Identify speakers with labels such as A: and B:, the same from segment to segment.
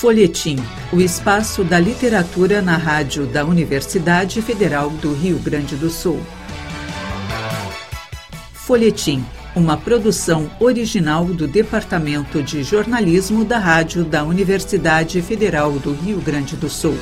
A: Folhetim, o espaço da literatura na rádio da Universidade Federal do Rio Grande do Sul. Folhetim, uma produção original do Departamento de Jornalismo da Rádio da Universidade Federal do Rio Grande do Sul.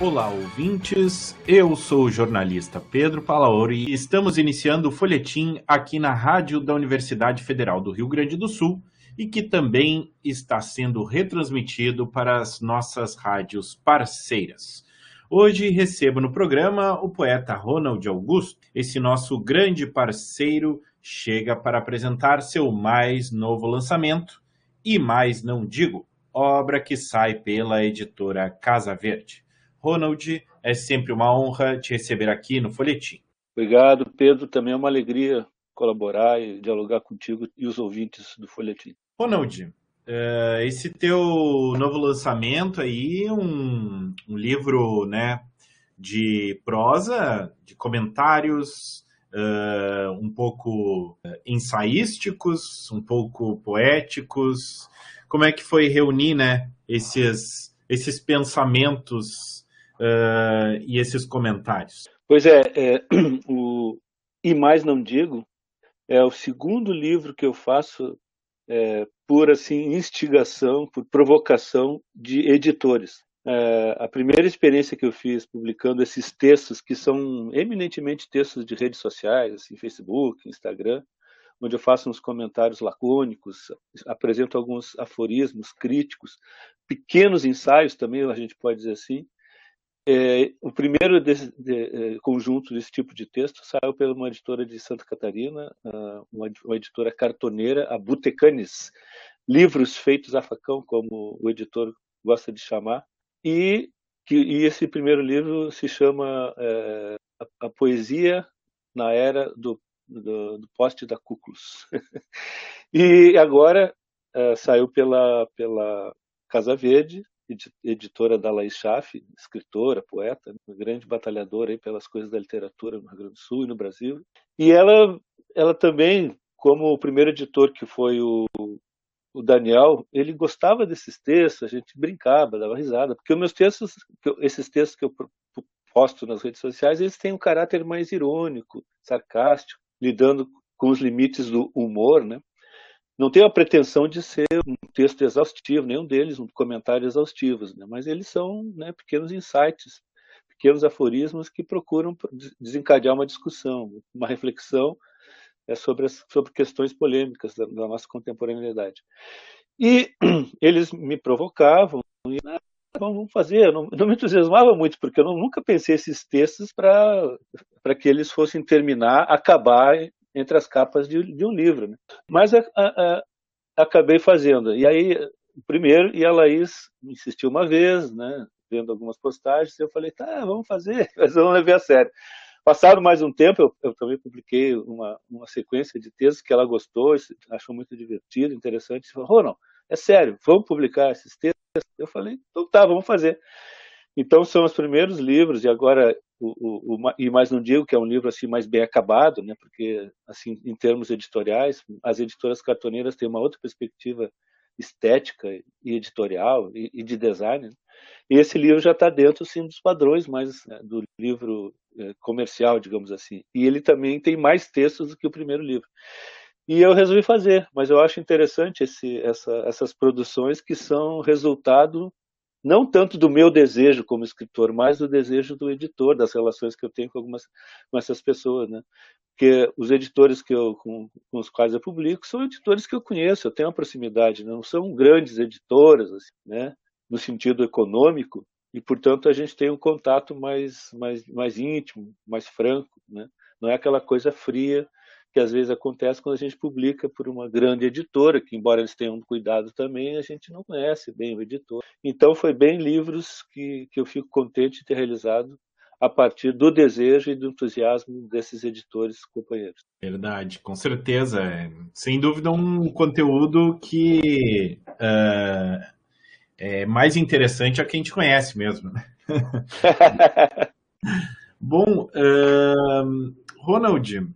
B: Olá, ouvintes. Eu sou o jornalista Pedro Palaori e estamos iniciando o folhetim aqui na Rádio da Universidade Federal do Rio Grande do Sul e que também está sendo retransmitido para as nossas rádios parceiras. Hoje recebo no programa o poeta Ronald Augusto. Esse nosso grande parceiro chega para apresentar seu mais novo lançamento, E Mais Não Digo, obra que sai pela editora Casa Verde. Ronald, é sempre uma honra te receber aqui no Folhetim.
C: Obrigado, Pedro. Também é uma alegria colaborar e dialogar contigo e os ouvintes do Folhetim.
B: Ronald, é, esse teu novo lançamento aí, um, um livro né, de prosa, de comentários, uh, um pouco ensaísticos, um pouco poéticos. Como é que foi reunir né, esses, esses pensamentos uh, e esses comentários?
C: Pois é, é, o E Mais Não Digo é o segundo livro que eu faço é, por assim instigação, por provocação de editores. É, a primeira experiência que eu fiz publicando esses textos, que são eminentemente textos de redes sociais, assim, Facebook, Instagram, onde eu faço uns comentários lacônicos, apresento alguns aforismos críticos, pequenos ensaios também, a gente pode dizer assim, é, o primeiro de, de, é, conjunto desse tipo de texto saiu pela uma editora de Santa Catarina, uma, uma editora cartoneira, a Butecanes, livros feitos a facão, como o editor gosta de chamar, e, que, e esse primeiro livro se chama é, a, a, Poesia na Era do, do, do Poste da Cúculus. e agora é, saiu pela, pela Casa Verde, editora da Laís Schaff, escritora, poeta, uma grande batalhadora aí pelas coisas da literatura no Rio Grande do Sul e no Brasil. E ela, ela também, como o primeiro editor que foi o, o Daniel, ele gostava desses textos, a gente brincava, dava risada, porque os meus textos, esses textos que eu posto nas redes sociais, eles têm um caráter mais irônico, sarcástico, lidando com os limites do humor, né? não tenho a pretensão de ser um texto exaustivo, nenhum deles um comentário exaustivos, né? mas eles são né, pequenos insights, pequenos aforismos que procuram desencadear uma discussão, uma reflexão é, sobre, as, sobre questões polêmicas da, da, nossa contemporaneidade. E eles me provocavam, e, ah, vamos fazer, não, não, me entusiasmava muito, porque eu não, nunca pensei esses textos para que eles fossem terminar, acabar entre as capas de, de um livro. Né? Mas a, a, acabei fazendo. E aí, primeiro, e a Laís insistiu uma vez, né, vendo algumas postagens, e eu falei, tá, vamos fazer, mas eu não levei a sério. Passado mais um tempo, eu, eu também publiquei uma, uma sequência de textos que ela gostou, achou muito divertido, interessante. Você falou, não, é sério, vamos publicar esses textos? Eu falei, então tá, vamos fazer. Então são os primeiros livros, e agora o, o, e mais não digo que é um livro assim mais bem acabado, né? Porque assim em termos editoriais, as editoras cartoneiras têm uma outra perspectiva estética e editorial e, e de design. Né? E esse livro já está dentro sim dos padrões mais né, do livro é, comercial, digamos assim. E ele também tem mais textos do que o primeiro livro. E eu resolvi fazer, mas eu acho interessante esse, essa, essas produções que são resultado não tanto do meu desejo como escritor, mas do desejo do editor, das relações que eu tenho com algumas com essas pessoas, né? Porque os editores que eu, com, com os quais eu publico são editores que eu conheço, eu tenho uma proximidade, né? não são grandes editoras, assim, né? No sentido econômico, e portanto a gente tem um contato mais mais mais íntimo, mais franco, né? Não é aquela coisa fria que às vezes acontece quando a gente publica por uma grande editora, que embora eles tenham cuidado também, a gente não conhece bem o editor. Então foi bem livros que, que eu fico contente de ter realizado a partir do desejo e do entusiasmo desses editores companheiros.
B: Verdade, com certeza. É, sem dúvida um conteúdo que uh, é mais interessante a quem te conhece mesmo. Né? Bom, uh, Ronald,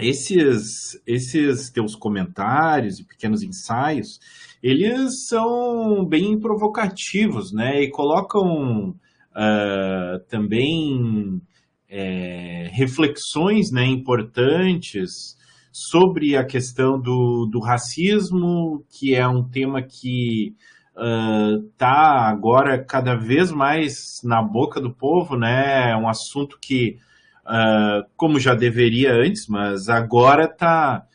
B: esses, esses teus comentários e pequenos ensaios, eles são bem provocativos, né? E colocam uh, também é, reflexões né, importantes sobre a questão do, do racismo, que é um tema que está uh, agora cada vez mais na boca do povo, né? É um assunto que uh, como já deveria antes, mas agora está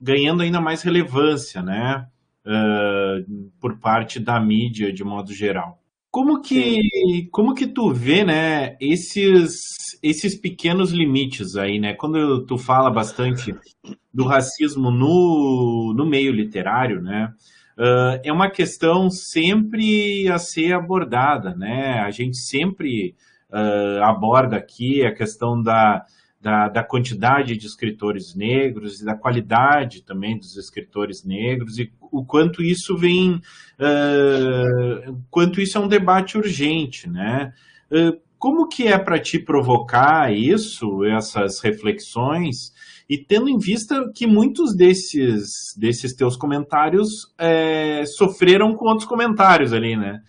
B: ganhando ainda mais relevância, né? Uh, por parte da mídia de modo geral. Como que, como que tu vê, né, esses, esses pequenos limites aí, né? Quando tu fala bastante do racismo no, no meio literário, né? Uh, é uma questão sempre a ser abordada, né? A gente sempre uh, aborda aqui a questão da, da, da, quantidade de escritores negros e da qualidade também dos escritores negros e o quanto isso vem, uh, quanto isso é um debate urgente, né? Uh, como que é para te provocar isso, essas reflexões, e tendo em vista que muitos desses, desses teus comentários é, sofreram com outros comentários ali, né?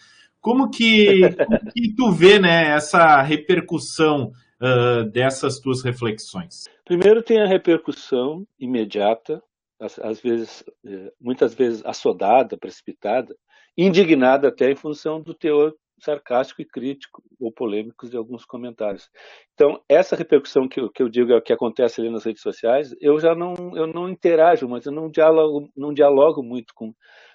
B: Como que, como que tu vê né, essa repercussão uh, dessas tuas reflexões?
C: Primeiro tem a repercussão imediata, às, vezes, eh, muitas vezes assodada, precipitada, indignada até em função do teor sarcástico e crítico ou polêmicos de alguns comentários. Então, essa repercussão que eu, que eu digo é o que acontece ali nas redes sociais, eu já não, eu não interajo, mas eu não dialogo, não dialogo muito com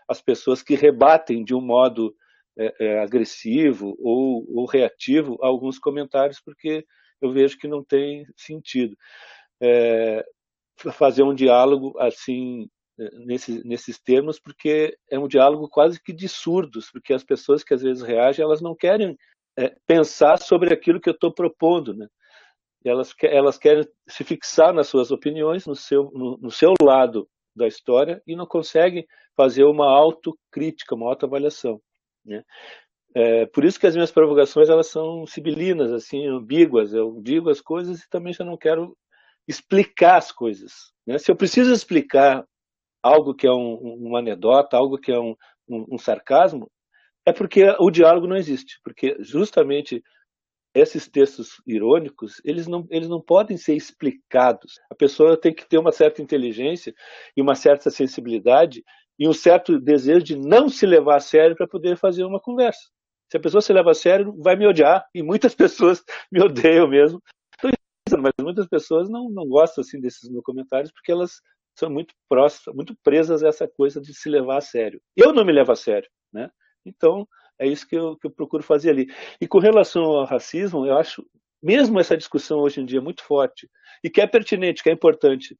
C: as pessoas que rebatem de um modo é, é, agressivo ou, ou, reativo a alguns comentários, porque eu vejo que não tem sentido. É, fazer um diálogo assim é, nesse, nesses termos, porque é um diálogo quase que de surdos, porque as pessoas que às vezes reagem, elas não querem é, pensar sobre aquilo que eu estou propondo, né? Elas, elas querem se fixar nas suas opiniões, no seu, no, no seu lado da história, e não conseguem fazer uma autocrítica, uma autoavaliação. Né? É, por isso que as minhas provocações elas são sibilinas, assim, ambíguas. Eu digo as coisas e também já não quero explicar as coisas. Né? Se eu preciso explicar algo que é um, uma anedota, algo que é um, um, um sarcasmo, é porque o diálogo não existe. Porque justamente esses textos irônicos, eles não, eles não podem ser explicados. A pessoa tem que ter uma certa inteligência e uma certa sensibilidade e um certo desejo de não se levar a sério para poder fazer uma conversa. Se a pessoa se leva a sério, vai me odiar, e muitas pessoas me odeiam mesmo. Mas muitas pessoas não, não gostam assim desses meus comentários porque elas são muito próximas, muito presas a essa coisa de se levar a sério. Eu não me levo a sério, né? Então é isso que eu, que eu procuro fazer ali. E com relação ao racismo, eu acho mesmo essa discussão hoje em dia muito forte e que é pertinente, que é importante,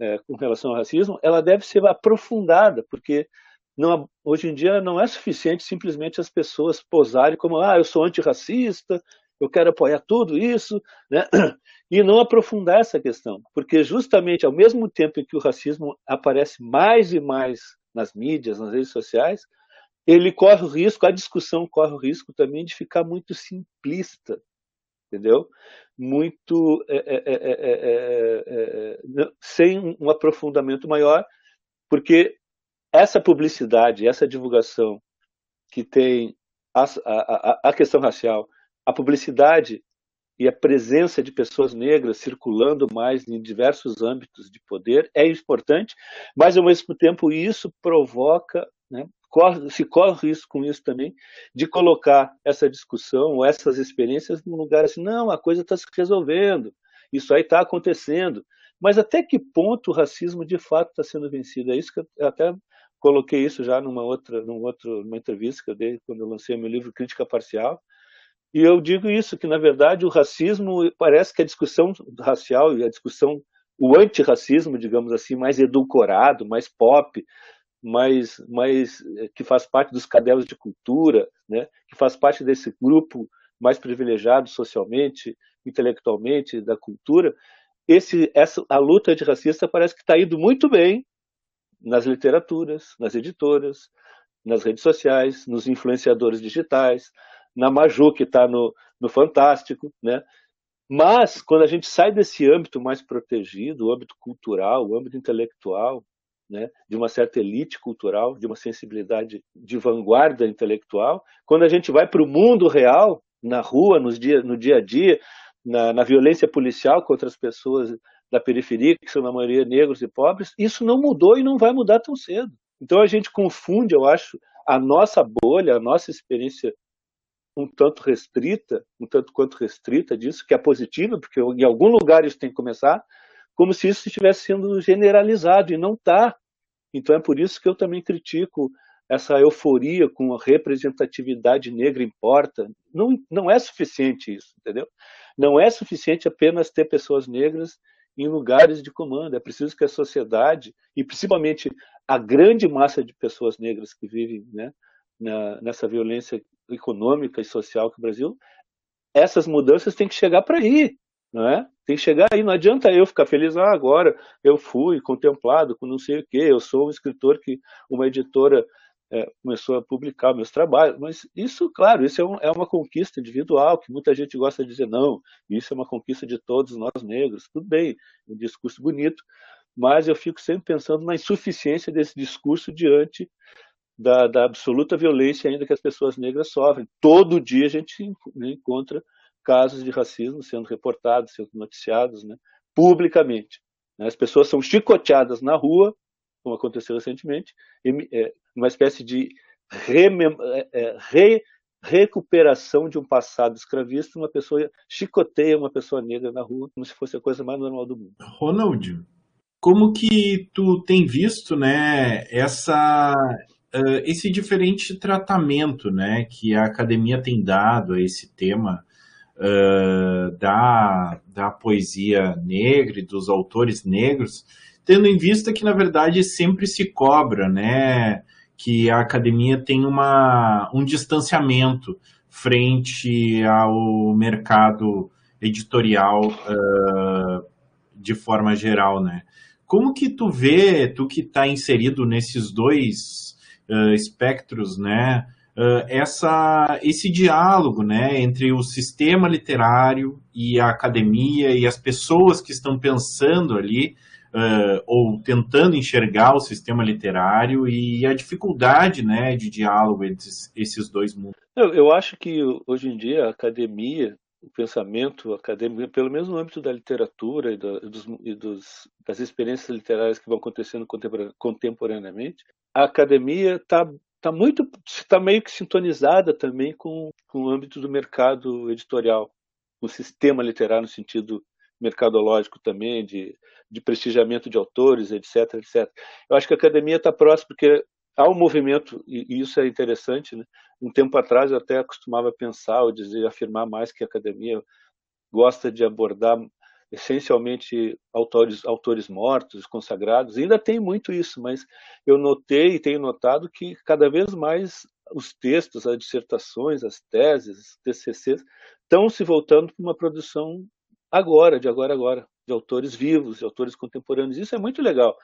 C: é, com relação ao racismo, ela deve ser aprofundada, porque não, hoje em dia não é suficiente simplesmente as pessoas posarem como ah, eu sou antirracista, eu quero apoiar tudo isso, né? e não aprofundar essa questão, porque justamente ao mesmo tempo em que o racismo aparece mais e mais nas mídias, nas redes sociais, ele corre o risco, a discussão corre o risco também de ficar muito simplista, entendeu? Muito é é é, é, é, sem um aprofundamento maior, porque essa publicidade, essa divulgação que tem a, a, a questão racial, a publicidade e a presença de pessoas negras circulando mais em diversos âmbitos de poder é importante, mas ao mesmo tempo isso provoca né, corre, se corre isso com isso também, de colocar essa discussão ou essas experiências num lugar assim, não, a coisa está se resolvendo, isso aí está acontecendo. Mas até que ponto o racismo de fato está sendo vencido? É isso que eu até coloquei isso já numa outra, num outro, numa entrevista que eu dei quando eu lancei meu livro Crítica Parcial. E eu digo isso, que na verdade o racismo, parece que a discussão racial e a discussão, o antirracismo, digamos assim, mais edulcorado, mais pop, mas, mas eh, que faz parte dos cadernos de cultura, né, que faz parte desse grupo mais privilegiado socialmente, intelectualmente da cultura, esse, essa, a luta antirracista parece que está indo muito bem nas literaturas, nas editoras, nas redes sociais, nos influenciadores digitais, na Maju, que está no, no Fantástico, né? Mas, quando a gente sai desse âmbito mais protegido, o âmbito cultural, o âmbito intelectual, né, de uma certa elite cultural, de uma sensibilidade de vanguarda intelectual, quando a gente vai para o mundo real, na rua, nos dia, no dia a dia, na, na violência policial contra as pessoas da periferia, que são na maioria negros e pobres, isso não mudou e não vai mudar tão cedo. Então a gente confunde, eu acho, a nossa bolha, a nossa experiência um tanto restrita, um tanto quanto restrita disso, que é positiva, porque em algum lugar isso tem que começar, como se isso estivesse sendo generalizado, e não está. Então é por isso que eu também critico essa euforia com a representatividade negra importa. Não, não é suficiente isso, entendeu? Não é suficiente apenas ter pessoas negras em lugares de comando. É preciso que a sociedade, e principalmente a grande massa de pessoas negras que vivem né, na, nessa violência econômica e social que o Brasil, essas mudanças têm que chegar para aí, não é? Tem que chegar aí, não adianta eu ficar feliz, ah, agora eu fui contemplado com não sei o quê, eu sou um escritor que uma editora é, começou a publicar meus trabalhos, mas isso, claro, isso é, um, é, uma conquista individual, que muita gente gosta de dizer, não, isso é uma conquista de todos nós negros, tudo bem, um discurso bonito, mas eu fico sempre pensando na insuficiência desse discurso diante da, da, absoluta violência ainda que as pessoas negras sofrem. Todo dia a gente né, encontra casos de racismo sendo reportados, sendo noticiados né, publicamente. Né. As pessoas são chicoteadas na rua, como aconteceu recentemente, é, uma espécie de é, é, re, recuperação de um passado escravista, uma pessoa chicoteia uma pessoa negra na rua como se fosse a coisa mais normal do mundo.
B: Ronald, como que tu tem visto, né, essa uh, esse diferente tratamento né, que a academia tem dado a esse tema uh, da, da poesia negra e dos autores negros, tendo em vista que, na verdade, sempre se cobra né, que a academia tem uma, um distanciamento frente ao mercado editorial uh, de forma geral, né? Como que tu vê, tu que está inserido nesses dois uh, espectros, né? Uh, essa, esse diálogo né, entre o sistema literário e a academia e as pessoas que estão pensando ali uh, ou tentando enxergar o sistema literário e a dificuldade né, de diálogo entre esses dois mundos.
C: Eu, eu acho que hoje em dia a academia, o pensamento acadêmico, pelo menos no âmbito da literatura e, dos, e dos, das experiências literárias que vão acontecendo contemporaneamente, a academia está tá muito está meio que sintonizada também com, com o âmbito do mercado editorial, o sistema literário no sentido mercadológico também de, de prestigiamento de autores, etc, etc. Eu acho que a academia está próxima porque há um movimento e, isso é interessante, né? Um tempo atrás eu até costumava pensar ou dizer afirmar mais que a academia gosta de abordar essencialmente autores, autores mortos, consagrados. Ainda tem muito isso, mas eu notei e tenho notado que cada vez mais os textos, as dissertações, as teses, os TCCs, estão se voltando para uma produção agora, de agora agora, de autores vivos, de autores contemporâneos. Isso é muito legal.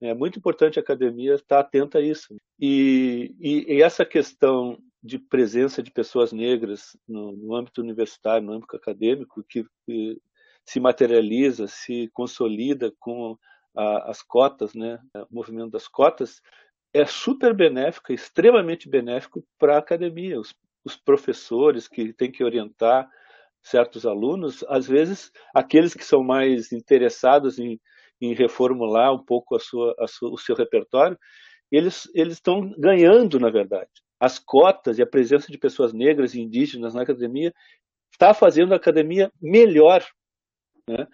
C: É muito importante a academia estar atenta a isso. E, e, e essa questão de presença de pessoas negras no, no âmbito universitário, no âmbito acadêmico, que, que se materializa, se consolida com a, as cotas, né, o movimento das cotas, é super benéfico, extremamente benéfico para a academia. Os, os professores que têm que orientar certos alunos, às vezes aqueles que são mais interessados em, em reformular um pouco a sua, a sua, o seu repertório, eles eles estão ganhando, na verdade. As cotas e a presença de pessoas negras e indígenas na academia está fazendo a academia melhor né?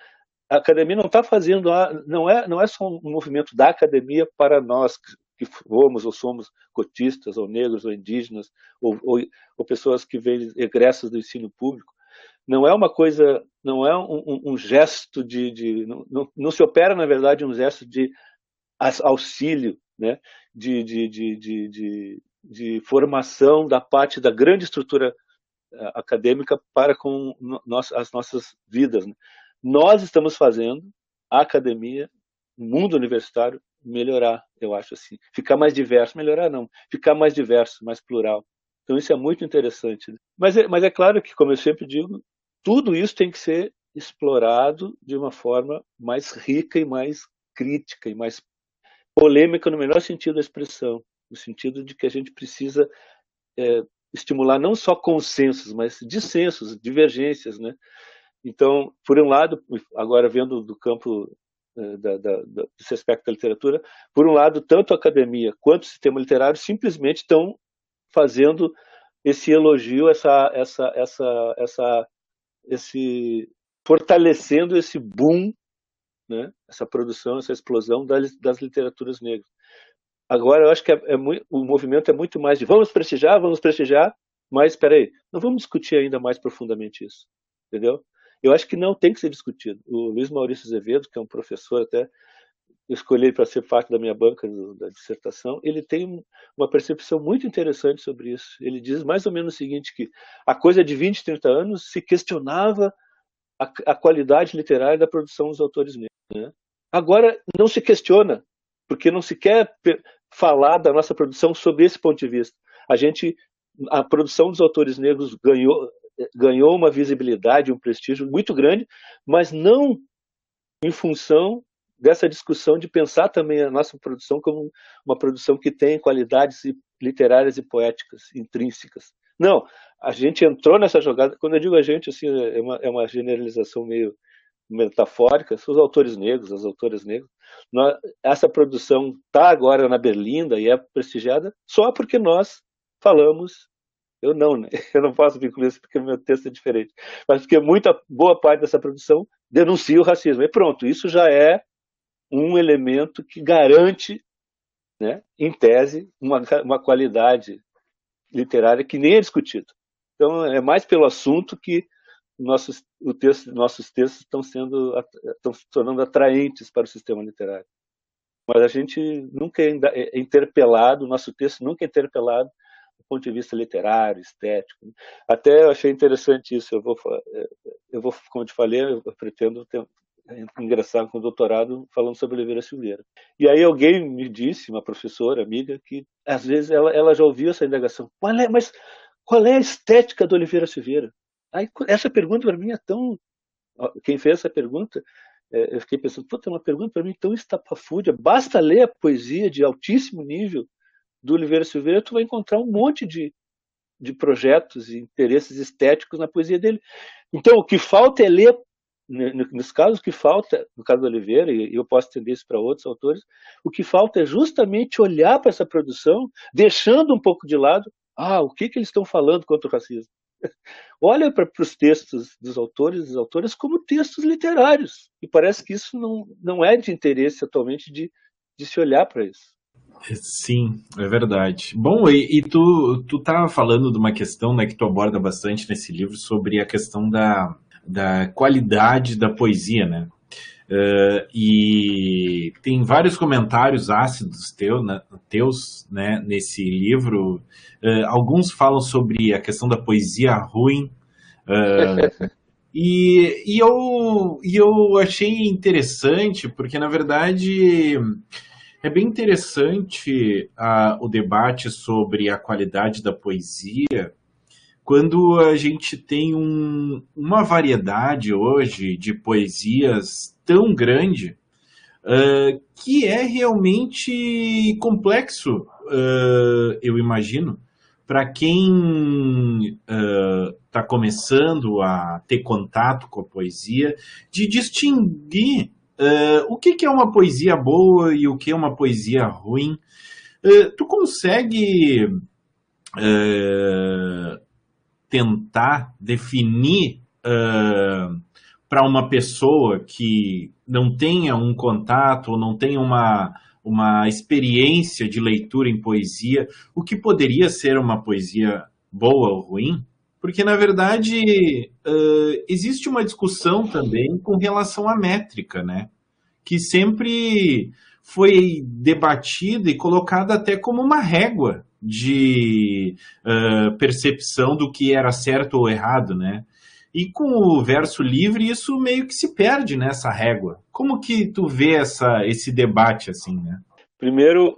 C: A academia não está fazendo, não é, não é só um movimento da academia para nós que fomos ou somos cotistas, ou negros, ou indígenas, ou, ou, ou pessoas que vêm egressas do ensino público. Não é uma coisa, não é um, um, um gesto de, de não, não, não, se opera na verdade um gesto de auxílio, né? de, de, de, de, formação da parte da grande estrutura eh, acadêmica para com as nossas vidas. Né? Nós estamos fazendo a academia, o mundo universitário, melhorar, eu acho assim. Ficar mais diverso, melhorar não, ficar mais diverso, mais plural. Então isso é muito interessante. Né? Mas, é, mas é claro que, como eu sempre digo, tudo isso tem que ser explorado de uma forma mais rica e mais crítica e mais polêmica no menor sentido da expressão, no sentido de que a gente precisa é, estimular não só consensos, mas dissensos, divergências, né? Então, por um lado, agora vendo do campo é, da, da, da, desse aspecto da literatura, por um lado, tanto a academia quanto o sistema literário simplesmente estão fazendo esse elogio, essa, essa, essa, essa, esse fortalecendo esse boom, né? essa produção, essa explosão das, das literaturas negras. Agora, eu acho que é, é muito, o movimento é muito mais de vamos prestigiar, vamos prestigiar, mas espera aí, não vamos discutir ainda mais profundamente isso, entendeu? Eu acho que não tem que ser discutido. O Luiz Maurício Azevedo, que é um professor até, escolhi ele para ser parte da minha banca do, da dissertação, ele tem uma percepção muito interessante sobre isso. Ele diz mais ou menos o seguinte, que a coisa de 20, 30 anos se questionava a, a qualidade literária da produção dos autores negros. Né? Agora não se questiona, porque não se quer falar da nossa produção sob esse ponto de vista. A gente, a produção dos autores negros ganhou, ganhou uma visibilidade, um prestígio muito grande, mas não em função dessa discussão de pensar também a nossa produção como uma produção que tem qualidades literárias e poéticas intrínsecas. Não, a gente entrou nessa jogada. Quando eu digo a gente, assim, é uma, é uma generalização meio metafórica, são os autores negros, as autoras negras. Essa produção está agora na Berlinda e é prestigiada só porque nós falamos. Eu não, né? Eu não posso vincular isso porque meu texto é diferente. Mas porque muita boa parte dessa produção denuncia o racismo. E pronto, isso já é um elemento que garante, né, em tese, uma, uma qualidade literária que nem é discutido. Então, é mais pelo assunto que nossos, o texto, nossos textos estão sendo estão se tornando atraentes para o sistema literário. Mas a gente nunca é, é interpelado, o nosso texto nunca é interpelado do ponto de vista literário, estético. Até eu achei interessante isso. Eu vou, é, eu vou como te falei, eu pretendo ingressar com o doutorado falando sobre Oliveira Silveira. E aí alguém me disse, uma professora, amiga, que às vezes ela, ela já ouviu essa indagação. Qual é, mas qual é a estética do Oliveira Silveira? Aí, essa pergunta para mim é tão. Quem fez essa pergunta, é, eu fiquei pensando, puta, é uma pergunta para mim tão estapafúrdia. Basta ler a poesia de altíssimo nível do Oliveira Silveira, tu vai encontrar um monte de, de projetos e interesses estéticos na poesia dele. Então, o que falta é ler, nos casos que falta, no caso do Oliveira, e eu posso estender isso para outros autores, o que falta é justamente olhar para essa produção, deixando um pouco de lado, ah, o que, que eles estão falando contra o racismo? olha para os textos dos autores e das autoras como textos literários. E parece que isso não, não é de interesse atualmente de, de se olhar para isso.
B: Sim, é verdade. Bom, e, e, tu, tu tá falando de uma questão né, que tu aborda bastante nesse livro sobre a questão da, da qualidade da poesia, né? Uh, e tem vários comentários ácidos teu, né, teus né, nesse livro. Uh, alguns falam sobre a questão da poesia ruim. Uh, e, e, eu, e eu achei interessante, porque na verdade é bem interessante o debate sobre a qualidade da poesia quando a gente tem um, uma variedade hoje de poesias tão grande uh, que é realmente complexo, uh, eu imagino, para quem está uh, começando a ter contato com a poesia, de distinguir o que, que, é uma poesia boa e o que é uma poesia ruim. tu consegue tentar definir uh, para uma pessoa que não tenha um contato ou não tenha uma, uma experiência de leitura em poesia, o que poderia ser uma poesia boa ou ruim? Porque, na verdade, uh, existe uma discussão também com relação à métrica, né? Que sempre foi debatida e colocada até como uma régua de uh, percepção do que era certo ou errado, né? E com o verso livre, isso meio que se perde nessa régua. Como que tu vê essa, esse debate assim, né?
C: Primeiro,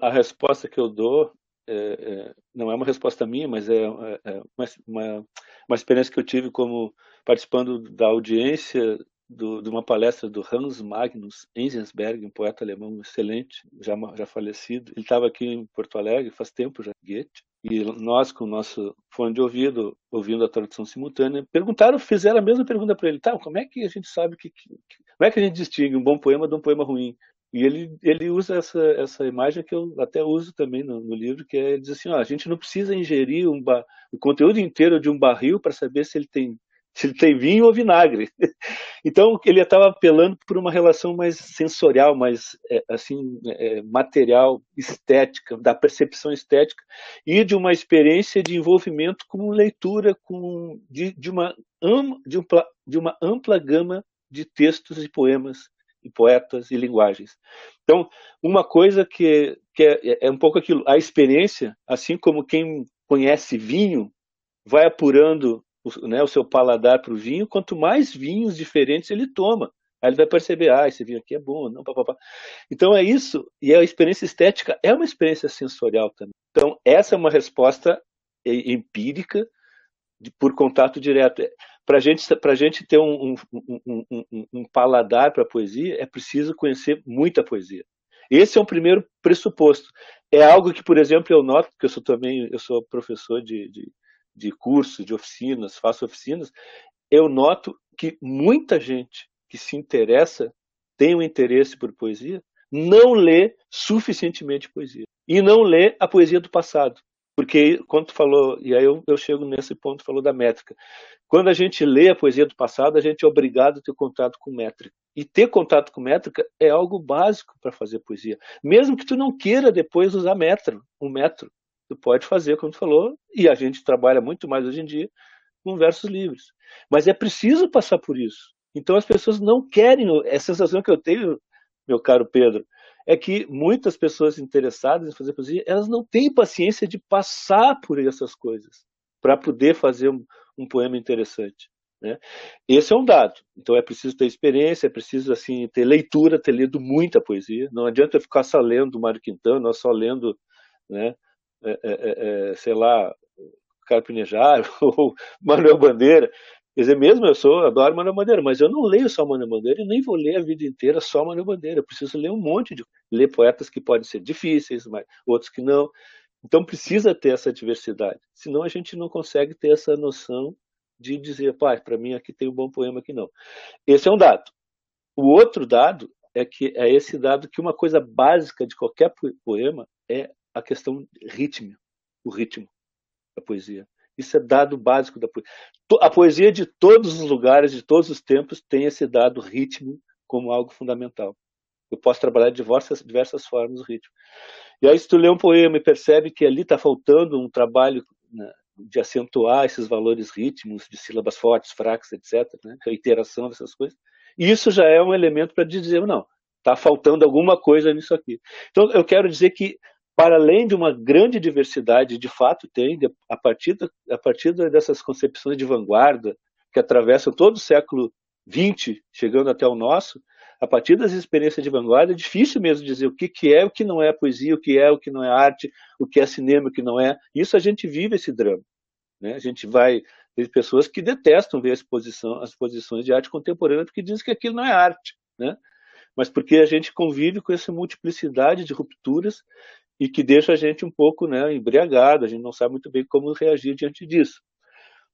C: a resposta que eu dou é, é, não é uma resposta minha, mas é, é, é uma, uma, experiência que eu tive como participando da audiência do, de uma palestra do Hans Magnus Enzensberg, um poeta alemão excelente, já, já falecido. Ele estava aqui em Porto Alegre faz tempo já, Goethe, e nós, com o nosso fone de ouvido, ouvindo a tradução simultânea, perguntaram, fizeram a mesma pergunta para ele, tá, como é que a gente sabe que, que, como é que a gente distingue um bom poema de um poema ruim? E ele, ele usa essa, essa imagem que eu até uso também no, no livro, que é, diz assim, ó, a gente não precisa ingerir um o conteúdo inteiro de um barril para saber se ele tem se ele tem vinho ou vinagre. Então ele estava apelando por uma relação mais sensorial, mais é, assim é, material, estética, da percepção estética e de uma experiência de envolvimento com leitura, com de, de uma de, um, de uma ampla gama de textos e poemas e poetas e linguagens. Então, uma coisa que, que é, é um pouco aquilo, a experiência, assim como quem conhece vinho, vai apurando o, né, o seu paladar para o vinho, quanto mais vinhos diferentes ele toma. Aí ele vai perceber, ah, esse vinho aqui é bom, não, papapá. Então é isso, e a experiência estética é uma experiência sensorial também. Então essa é uma resposta empírica de, por contato direto. Para gente, a gente ter um, um, um, um paladar para a poesia, é preciso conhecer muita poesia. Esse é um primeiro pressuposto. É algo que, por exemplo, eu noto, porque eu sou também eu sou professor de, de, de curso, de oficinas, faço oficinas, eu noto que muita gente que se interessa, tem um interesse por poesia, não lê suficientemente poesia. E não lê a poesia do passado. Porque quando tu falou, e aí eu, eu chego nesse ponto, falou da métrica. Quando a gente lê a poesia do passado, a gente é obrigado a ter contato com métrica. E ter contato com métrica é algo básico para fazer poesia. Mesmo que tu não queira depois usar metro, um metro. Tu pode fazer, como tu falou, e a gente trabalha muito mais hoje em dia com versos livres. Mas é preciso passar por isso. Então as pessoas não querem. A sensação que eu tenho, meu caro Pedro, é que muitas pessoas interessadas em fazer poesia, elas não têm paciência de passar por essas coisas para poder fazer um, um poema interessante. Né? Esse é um dado. Então é preciso ter experiência, é preciso assim ter leitura, ter lido muita poesia. Não adianta ficar só lendo Mário Quintana, só lendo né, é, é, é, é, sei lá, Carpinejar ou Manuel Bandeira. Quer dizer, mesmo eu sou, adoro Manuel Bandeira, mas eu não leio só Manuel Bandeira e nem vou ler a vida inteira só Manuel Bandeira. Eu preciso ler um monte de. ler poetas que podem ser difíceis, mas outros que não. Então precisa ter essa diversidade. Senão a gente não consegue ter essa noção de dizer, pai, para mim aqui tem um bom poema, aqui não. Esse é um dado. O outro dado é que é esse dado que uma coisa básica de qualquer poema é a questão ritmo, o ritmo da poesia. Isso é dado básico da poesia. A poesia de todos os lugares, de todos os tempos, tem esse dado ritmo como algo fundamental. Eu posso trabalhar de diversas, diversas formas o ritmo. E aí, se tu lê um poema e percebe que ali está faltando um trabalho né, de acentuar esses valores rítmicos, de sílabas fortes, fracas, etc., né, a iteração dessas coisas, isso já é um elemento para dizer, não, está faltando alguma coisa nisso aqui. Então, eu quero dizer que para além de uma grande diversidade, de fato tem, a partir, a partir dessas concepções de vanguarda que atravessam todo o século XX, chegando até o nosso, a partir das experiências de vanguarda, é difícil mesmo dizer o que, que é, o que não é poesia, o que é, o que não é arte, o que é cinema, o que não é. Isso a gente vive esse drama. Né? A gente vai ter pessoas que detestam ver a exposição, as exposições de arte contemporânea porque dizem que aquilo não é arte. Né? Mas porque a gente convive com essa multiplicidade de rupturas e que deixa a gente um pouco né, embriagado, a gente não sabe muito bem como reagir diante disso.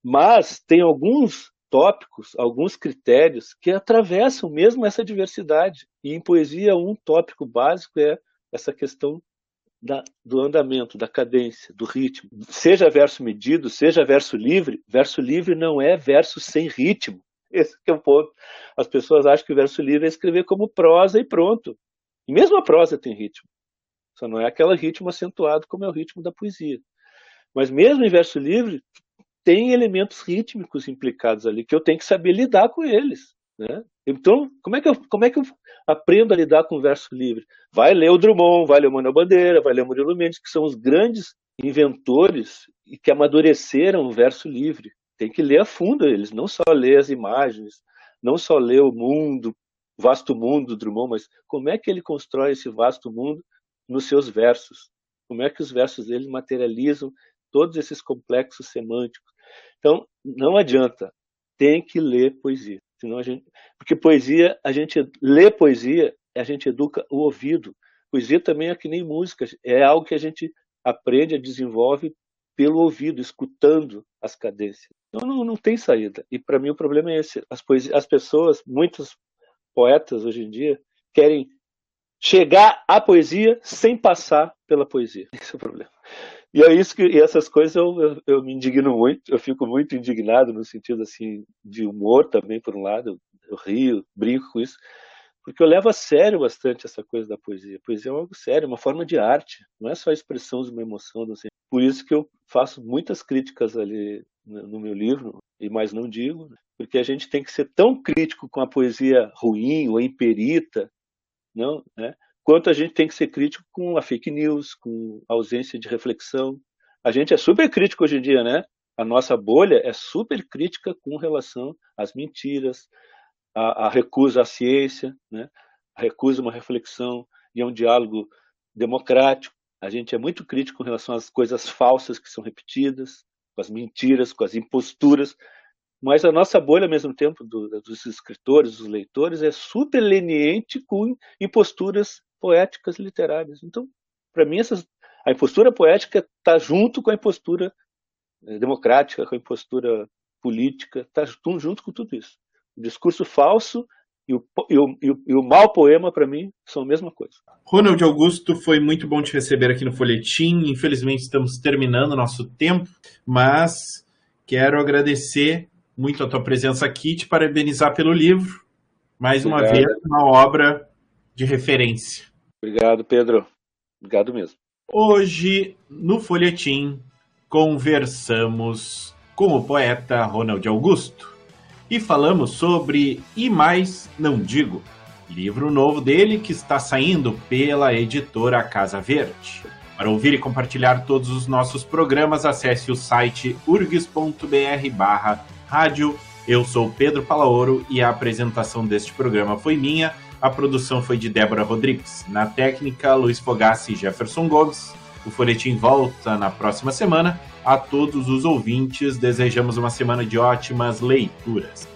C: Mas tem alguns tópicos, alguns critérios que atravessam mesmo essa diversidade. E em poesia, um tópico básico é essa questão da, do andamento, da cadência, do ritmo. Seja verso medido, seja verso livre, verso livre não é verso sem ritmo. Esse é o ponto. As pessoas acham que o verso livre é escrever como prosa e pronto. E mesmo a prosa tem ritmo. Só não é aquele ritmo acentuado como é o ritmo da poesia. Mas mesmo em verso livre, tem elementos rítmicos implicados ali que eu tenho que saber lidar com eles. Né? Então, como é, que eu, como é que eu aprendo a lidar com o verso livre? Vai ler o Drummond, vai ler o Manuel Bandeira, vai ler o Murilo Mendes, que são os grandes inventores e que amadureceram o verso livre. Tem que ler a fundo eles, não só ler as imagens, não só ler o mundo, vasto mundo do Drummond, mas como é que ele constrói esse vasto mundo nos seus versos. Como é que os versos dele materializam todos esses complexos semânticos. Então, não adianta. tem que ler poesia. Senão a gente, porque poesia, a gente lê poesia, a gente educa o ouvido. Poesia também é que nem música, é algo que a gente aprende, desenvolve pelo ouvido, escutando as cadências. Então não, não tem saída. E para mim o problema é esse. As, as pessoas, muitos poetas hoje em dia, querem chegar à poesia sem passar pela poesia. Esse é o problema. E é isso que e essas coisas eu, eu, eu, me indigno muito, eu fico muito indignado no sentido assim de humor também por um lado, eu, eu rio, brinco com isso, porque eu levo a sério bastante essa coisa da poesia. A poesia é algo sério, uma forma de arte, não é só a expressão de uma emoção, sei. Por isso que eu faço muitas críticas ali no meu livro, e mais não digo, né? porque a gente tem que ser tão crítico com a poesia ruim ou imperita, não, né? quanto a gente tem que ser crítico com a fake news, com a ausência de reflexão. A gente é super crítico hoje em dia, né? A nossa bolha é super crítica com relação às mentiras, a, a recusa à ciência, né? a recusa uma reflexão e a um diálogo democrático. A gente é muito crítico com relação às coisas falsas que são repetidas, com as mentiras, com as imposturas. Mas a nossa bolha, ao mesmo tempo, do, dos escritores, dos leitores, é super leniente com imposturas poéticas literárias. Então, para mim, essas, a impostura poética está junto com a impostura eh, democrática, com a impostura política, está junto com tudo isso. O discurso falso e o, e o, e o, mau poema, para mim, são a mesma coisa.
B: Ronald Augusto, foi muito bom te receber aqui no Folhetim. Infelizmente, estamos terminando o nosso tempo, mas quero agradecer muito a tua presença aqui, te parabenizar pelo livro. Mais Obrigado. uma vez, uma obra de referência.
C: Obrigado, Pedro. Obrigado mesmo.
B: Hoje, no Folhetim, conversamos com o poeta Ronald Augusto e falamos sobre E Mais Não Digo, livro novo dele que está saindo pela editora Casa Verde. Para ouvir e compartilhar todos os nossos programas, acesse o site urgs.br barra rádio. Eu sou Pedro Palaoro e a apresentação deste programa foi minha. A produção foi de Débora Rodrigues. Na técnica, Luiz Fogassi e Jefferson Gomes. O Folhetim volta na próxima semana. A todos os ouvintes, desejamos uma semana de ótimas leituras.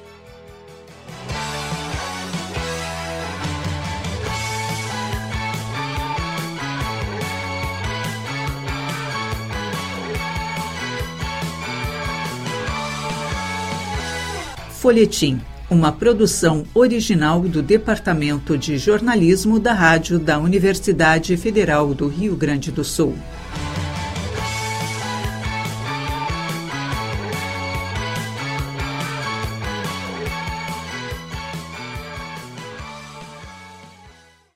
A: Folhetim, uma produção original do Departamento de Jornalismo da Rádio da Universidade Federal do Rio Grande do Sul.